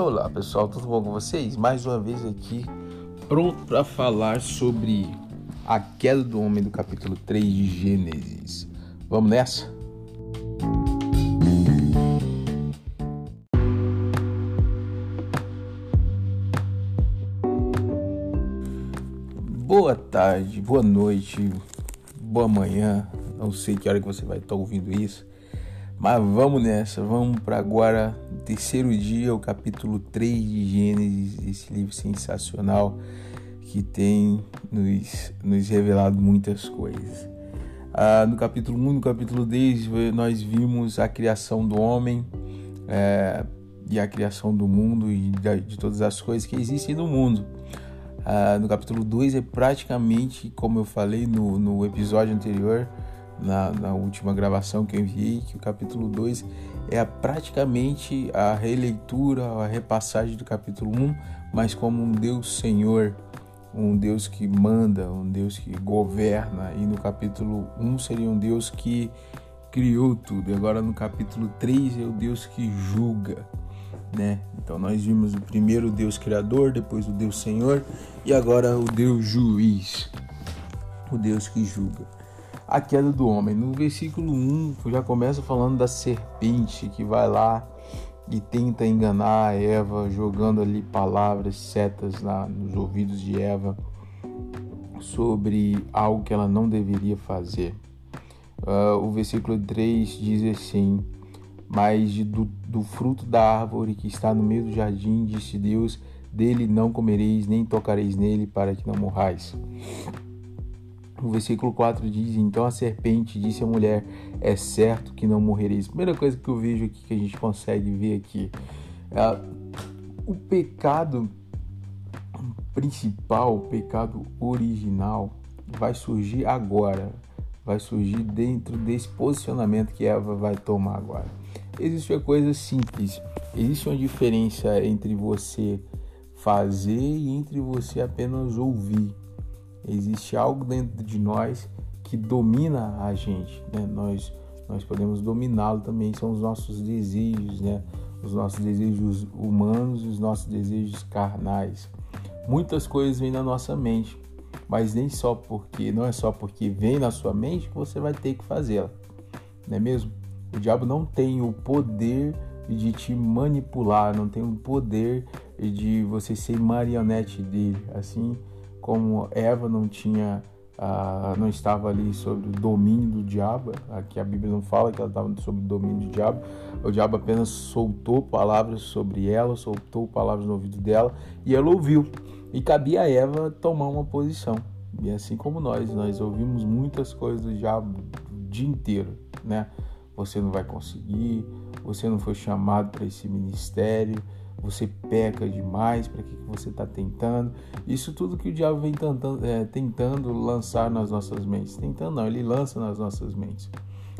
Olá pessoal, tudo bom com vocês? Mais uma vez aqui, pronto para falar sobre a queda do homem do capítulo 3 de Gênesis. Vamos nessa? Boa tarde, boa noite, boa manhã. Não sei que hora que você vai estar ouvindo isso. Mas vamos nessa, vamos para agora, terceiro dia, o capítulo 3 de Gênesis, esse livro sensacional que tem nos, nos revelado muitas coisas. Ah, no capítulo 1 e no capítulo 10, nós vimos a criação do homem é, e a criação do mundo e de, de, todas as coisas que existem no mundo. Ah, no capítulo 2 é praticamente, como eu falei no, no episódio anterior, na, na, última gravação que eu enviei, que o capítulo 2 é praticamente a releitura, a repassagem do capítulo 1, mas como um Deus Senhor, um Deus que manda, um Deus que governa, e no capítulo 1 seria um Deus que criou tudo, e agora no capítulo 3 é o Deus que julga. Né? Então nós vimos o primeiro Deus criador, depois o Deus Senhor e agora o Deus juiz, o Deus que julga a queda do homem. No versículo 1 já começa falando da serpente que vai lá e tenta enganar a Eva, jogando ali palavras, setas na, nos ouvidos de Eva sobre algo que ela não deveria fazer. Uh, o versículo 3 diz assim: Mas do, do fruto da árvore que está no meio do jardim, disse Deus: Dele não comereis, nem tocareis nele, para que não morrais. O versículo 4 diz: Então a serpente disse à mulher: É certo que não morrereis. Primeira coisa que eu vejo aqui, que a gente consegue ver aqui, é o pecado principal, o pecado original, vai surgir agora. Vai surgir dentro desse posicionamento que Eva vai tomar agora. Existe uma coisa simples. Existe uma diferença entre você fazer e entre você apenas ouvir. Existe algo dentro de nós que domina a gente, né? Nós nós podemos dominá-lo também, são os nossos desejos, né? Os nossos desejos humanos e os nossos desejos carnais. Muitas coisas vêm na nossa mente, mas nem só porque, não é só porque vem na sua mente que você vai ter que fazê-la. Não é mesmo? O diabo não tem o poder de te manipular, não tem o poder de você ser marionete dele. Assim, como Eva não tinha uh, não estava ali sob o domínio do diabo, aqui a Bíblia não fala que ela estava sob o domínio do diabo, o diabo apenas soltou palavras sobre ela, soltou palavras no ouvido dela e ela ouviu. E cabia a Eva tomar uma posição. E assim como nós, nós ouvimos muitas coisas do diabo o dia inteiro, né? Você não vai conseguir, você não foi chamado para esse ministério, você peca demais, para que, que você está tentando. Isso tudo que o diabo vem tentando, é, tentando lançar nas nossas mentes. Tentando não, ele lança nas nossas mentes.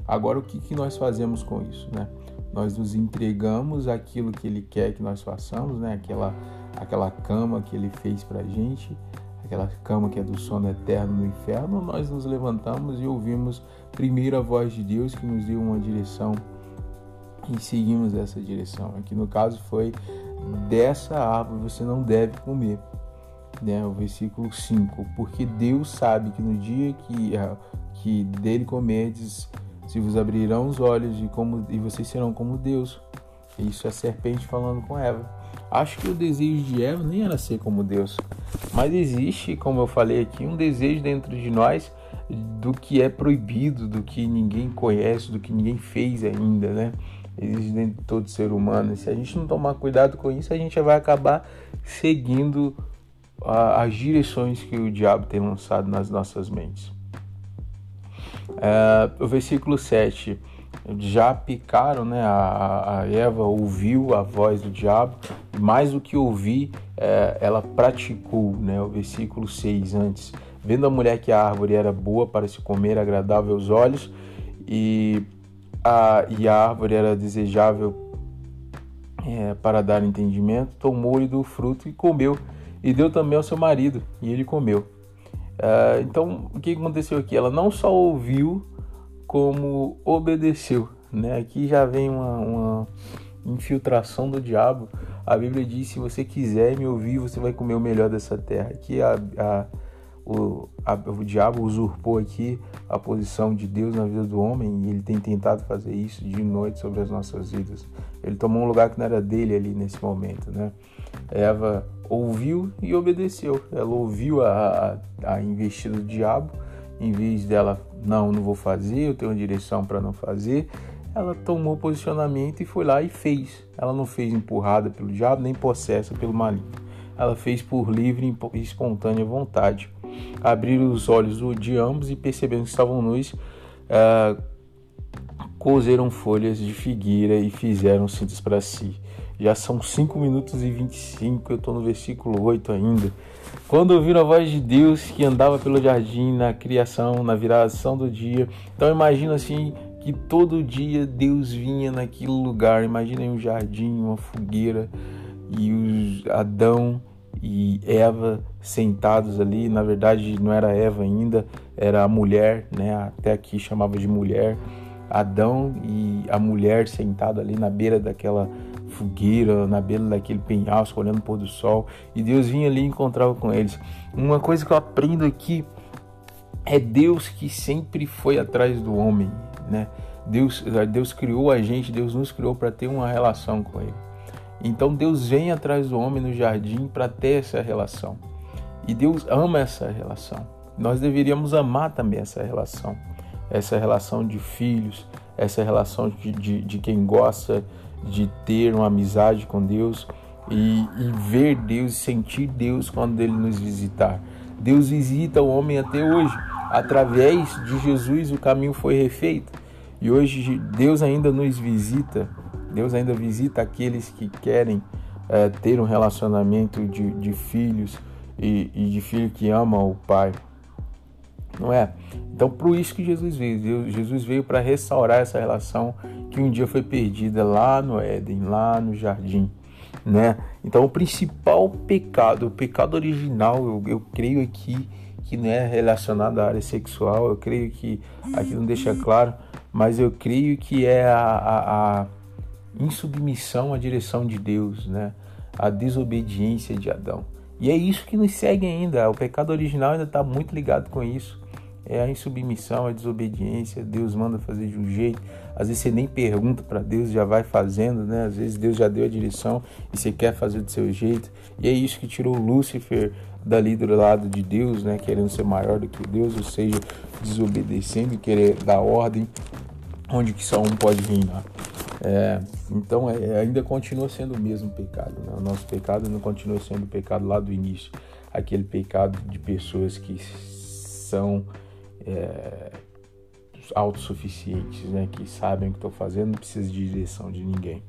Agora o que, que nós fazemos com isso? Né? Nós nos entregamos aquilo que ele quer que nós façamos, né? aquela, aquela cama que ele fez para a gente, aquela cama que é do sono eterno no inferno, nós nos levantamos e ouvimos primeiro a voz de Deus que nos deu uma direção e seguimos essa direção. Aqui no caso foi dessa árvore você não deve comer. Né? O versículo 5. Porque Deus sabe que no dia que, ah, que dele comerdes, se vos abrirão os olhos e, como, e vocês serão como Deus. Isso é a serpente falando com Eva. Acho que o desejo de Eva nem era ser como Deus. Mas existe, como eu falei aqui, um desejo dentro de nós do que é proibido, do que ninguém conhece, do que ninguém fez ainda, né? Existe dentro de todo ser humano. E se a gente não tomar cuidado com isso, a gente vai acabar seguindo a, as direções que o diabo tem lançado nas nossas mentes. É, o versículo 7 já picaram, né? A, a, Eva ouviu a voz do diabo, mais do que ouvir, é, ela praticou, né? O versículo 6 antes. Vendo a mulher que a árvore era boa para se comer, agradável aos olhos, e a, e a árvore era desejável é, para dar entendimento, tomou-lhe do fruto e comeu, e deu também ao seu marido, e ele comeu. É, então, o que aconteceu aqui? Ela não só ouviu, como obedeceu. Né? Aqui já vem uma, uma, infiltração do diabo. A Bíblia diz: se você quiser me ouvir, você vai comer o melhor dessa terra. Que a, a, o, a, o diabo usurpou aqui a posição de Deus na vida do homem e ele tem tentado fazer isso de noite sobre as nossas vidas. Ele tomou um lugar que não era dele ali nesse momento, né? Eva ouviu e obedeceu. Ela ouviu a, a, a investida do diabo, em vez dela, não, não vou fazer, eu tenho uma direção para não fazer, ela tomou posicionamento e foi lá e fez. Ela não fez empurrada pelo diabo, nem possessa pelo maligno. Ela fez por livre e espontânea vontade. Abriram os olhos de ambos e perceberam que estavam nus, uh, cozeram folhas de figueira e fizeram cintas para si. Já são 5 minutos e 25, eu estou no versículo 8 ainda. Quando ouviram a voz de Deus que andava pelo jardim, na criação, na viração do dia. Então imagina assim que todo dia Deus vinha naquele lugar. Imaginem um jardim, uma fogueira e os Adão e Eva sentados ali. Na verdade, não era Eva ainda, era a mulher, né? Até aqui chamava de mulher. Adão e a mulher sentado ali na beira daquela fogueira, na beira daquele penhasco, olhando o pôr do sol, e Deus vinha ali e encontrava com eles. Uma coisa que eu aprendo aqui é Deus que sempre foi atrás do homem, né? Deus, Deus criou a gente, Deus nos criou para ter uma relação com Ele. Então Deus vem atrás do homem no jardim para ter essa relação. E Deus ama essa relação. Nós deveríamos amar também essa relação. Essa relação de filhos, essa relação de, de, de quem gosta de ter uma amizade com Deus e, e ver Deus, sentir Deus quando Ele nos visitar. Deus visita o homem até hoje. Através de Jesus o caminho foi refeito. E hoje Deus ainda nos visita. Deus ainda visita aqueles que querem é, ter um relacionamento de, de filhos e, e, de filho que ama o Pai. Não é? Então, por isso que Jesus veio. Jesus veio para restaurar essa relação que um dia foi perdida lá no Éden, lá no jardim, né? Então, o principal pecado, o pecado original, eu, eu creio aqui que não é relacionado à área sexual, eu creio que aqui não deixa claro, mas eu creio que é a, a, a insubmissão à direção de Deus, né? A desobediência de Adão. E é isso que nos segue ainda. O pecado original ainda está muito ligado com isso é a insubmissão, a desobediência. Deus manda fazer de um jeito. Às vezes você nem pergunta para Deus, já vai fazendo, né? Às vezes Deus já deu a direção e você quer fazer do seu jeito. E é isso que tirou Lúcifer dali do lado de Deus, né? Querendo ser maior do que Deus, ou seja, desobedecendo e querer dar ordem onde que só um pode reinar. É, então é, ainda continua sendo o mesmo pecado. Né? O nosso pecado não continua sendo o pecado lá do início, aquele pecado de pessoas que são é, autossuficientes, né? Que sabem o que estou fazendo, não precisa de direção de ninguém.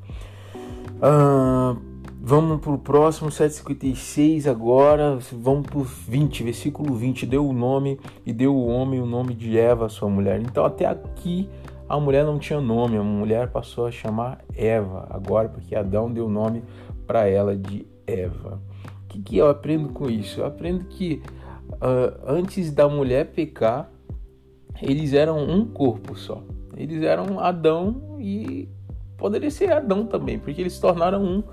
Ah, vamos para o próximo, 756 agora. Vamos para o 20, versículo 20. Deu o nome e deu o homem o nome de Eva, sua mulher. Então, até aqui a mulher não tinha nome, a mulher passou a chamar Eva agora, porque Adão deu o nome para ela de Eva. O que, que eu aprendo com isso? Eu aprendo que uh, antes da mulher pecar, eles eram um corpo só. Eles eram Adão e poderia ser Adão também, porque eles se tornaram um.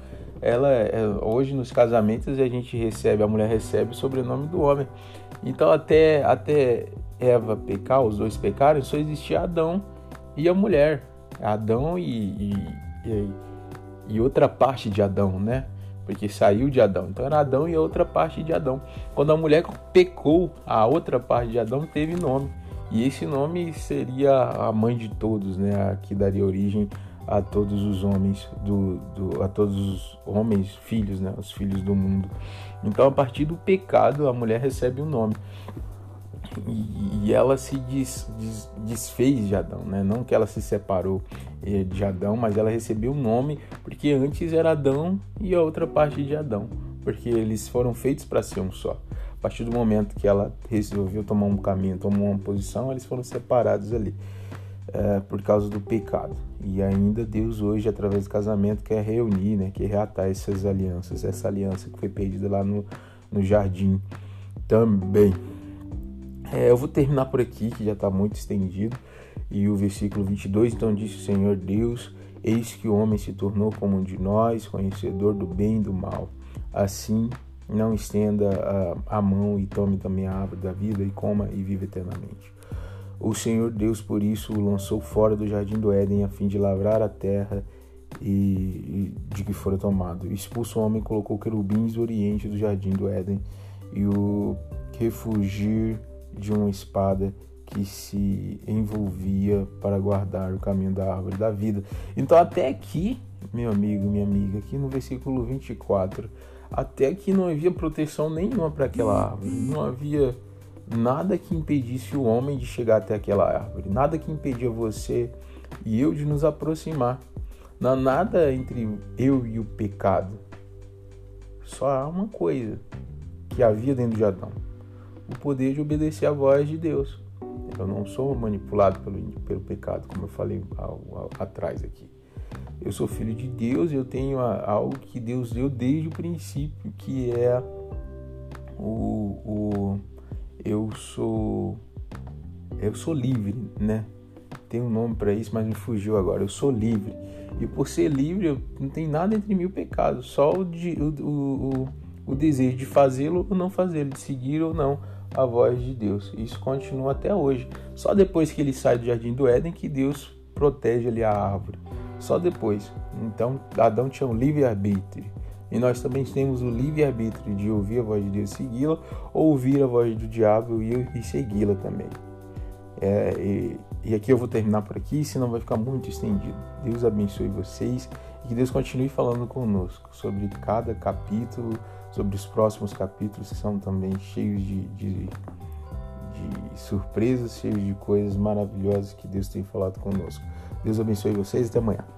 Ela é, hoje nos casamentos a gente recebe, a mulher recebe o sobrenome do homem. Então até até Eva pecar, os dois pecaram, só existia Adão e a mulher. Adão e, e, e, outra parte de Adão, né? Porque saiu de Adão. Então era Adão e outra parte de Adão. Quando a mulher pecou, a outra parte de Adão teve nome. E esse nome seria a mãe de todos, né? Que daria origem a todos os homens do, do, a todos os homens filhos, né? Os filhos do mundo. Então, a partir do pecado, a mulher recebe um nome e, ela se des, des, desfez de Adão, né? Não que ela se separou eh, de Adão, mas ela recebeu um nome porque antes era Adão e a outra parte de Adão, porque eles foram feitos para ser um só. A partir do momento que ela resolveu tomar um caminho, tomou uma posição, eles foram separados ali é, por causa do pecado. E ainda Deus hoje, através do casamento, quer reunir, né, quer reatar essas alianças, essa aliança que foi perdida lá no, no jardim também. É, eu vou terminar por aqui, que já está muito estendido. E o versículo 22, então disse o Senhor Deus, Eis que o homem se tornou como um de nós, conhecedor do bem e do mal. Assim, não estenda a, a mão e tome também a árvore da vida e coma e viva eternamente. O Senhor Deus, por isso, o lançou fora do jardim do Éden, a fim de lavrar a terra e, e de que fora tomado. Expulso o homem, colocou querubins do oriente do jardim do Éden e o refugir de uma espada que se envolvia para guardar o caminho da árvore da vida. Então, até aqui, meu amigo, minha amiga, aqui no versículo 24, até aqui não havia proteção nenhuma para aquela árvore, não havia nada que impedisse o homem de chegar até aquela árvore, nada que impedia você e eu de nos aproximar. Não há nada entre eu e o pecado. Só há uma coisa que havia dentro de Adão: o poder de obedecer à voz de Deus. Eu não sou manipulado pelo, pelo pecado, como eu falei ao, ao, atrás aqui. Eu sou filho de Deus, eu tenho algo que Deus deu desde o princípio, que é o, o eu sou eu sou livre, né? Tem um nome para isso, mas me fugiu agora. Eu sou livre. E por ser livre, não tem nada entre mim e o pecado, só o, o, o, o desejo de fazê-lo ou não fazê-lo, de seguir ou não a voz de Deus. Isso continua até hoje. Só depois que ele sai do jardim do Éden que Deus protege ali a árvore. Só depois. Então Adão tinha um livre-arbítrio. E nós também temos o livre-arbítrio de ouvir a voz de Deus e segui-la, ou ouvir a voz do diabo e, segui-la também. É, e, e, aqui eu vou terminar por aqui, senão vai ficar muito estendido. Deus abençoe vocês e que Deus continue falando conosco sobre cada capítulo, sobre os próximos capítulos que são também cheios de, de, de surpresas, cheios de coisas maravilhosas que Deus tem falado conosco. Deus abençoe vocês e até amanhã.